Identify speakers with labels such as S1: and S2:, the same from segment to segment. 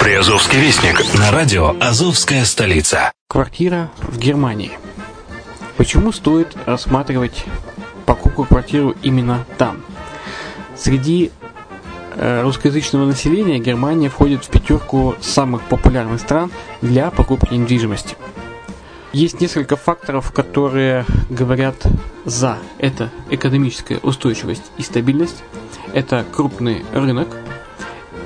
S1: Приазовский вестник на радио «Азовская столица».
S2: Квартира в Германии. Почему стоит рассматривать покупку квартиры именно там? Среди э, русскоязычного населения Германия входит в пятерку самых популярных стран для покупки недвижимости. Есть несколько факторов, которые говорят за. Это экономическая устойчивость и стабильность, это крупный рынок,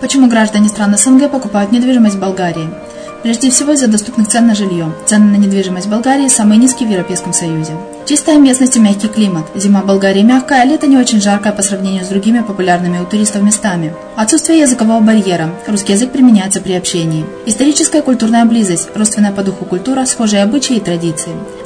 S3: Почему граждане стран СНГ покупают недвижимость в Болгарии? Прежде всего из-за доступных цен на жилье. Цены на недвижимость в Болгарии самые низкие в Европейском Союзе. Чистая местность и мягкий климат. Зима в Болгарии мягкая, а лето не очень жаркое по сравнению с другими популярными у туристов местами. Отсутствие языкового барьера. Русский язык применяется при общении. Историческая и культурная близость. Родственная по духу культура, схожие обычаи и традиции.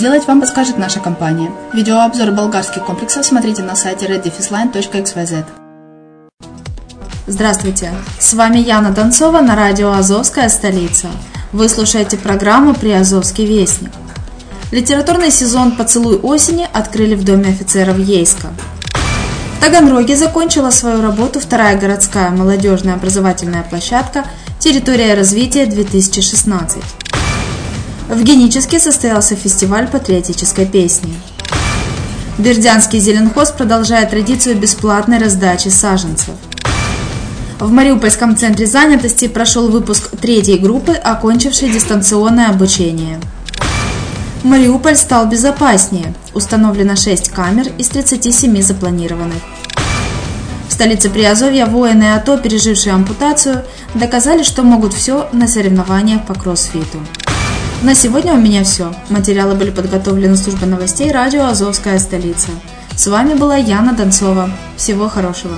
S3: сделать, вам подскажет наша компания. Видеообзор болгарских комплексов смотрите на сайте reddefisline.xyz. Здравствуйте, с вами Яна Донцова на радио «Азовская столица». Вы слушаете программу «Приазовский вестник». Литературный сезон «Поцелуй осени» открыли в Доме офицеров Ейска. В Таганроге закончила свою работу вторая городская молодежная образовательная площадка «Территория развития 2016». В Геническе состоялся фестиваль патриотической песни. Бердянский зеленхоз продолжает традицию бесплатной раздачи саженцев. В Мариупольском центре занятости прошел выпуск третьей группы, окончившей дистанционное обучение. Мариуполь стал безопаснее. Установлено 6 камер из 37 запланированных. В столице Приазовья воины АТО, пережившие ампутацию, доказали, что могут все на соревнованиях по кроссфиту. На сегодня у меня все. Материалы были подготовлены службой новостей радио «Азовская столица». С вами была Яна Донцова. Всего хорошего.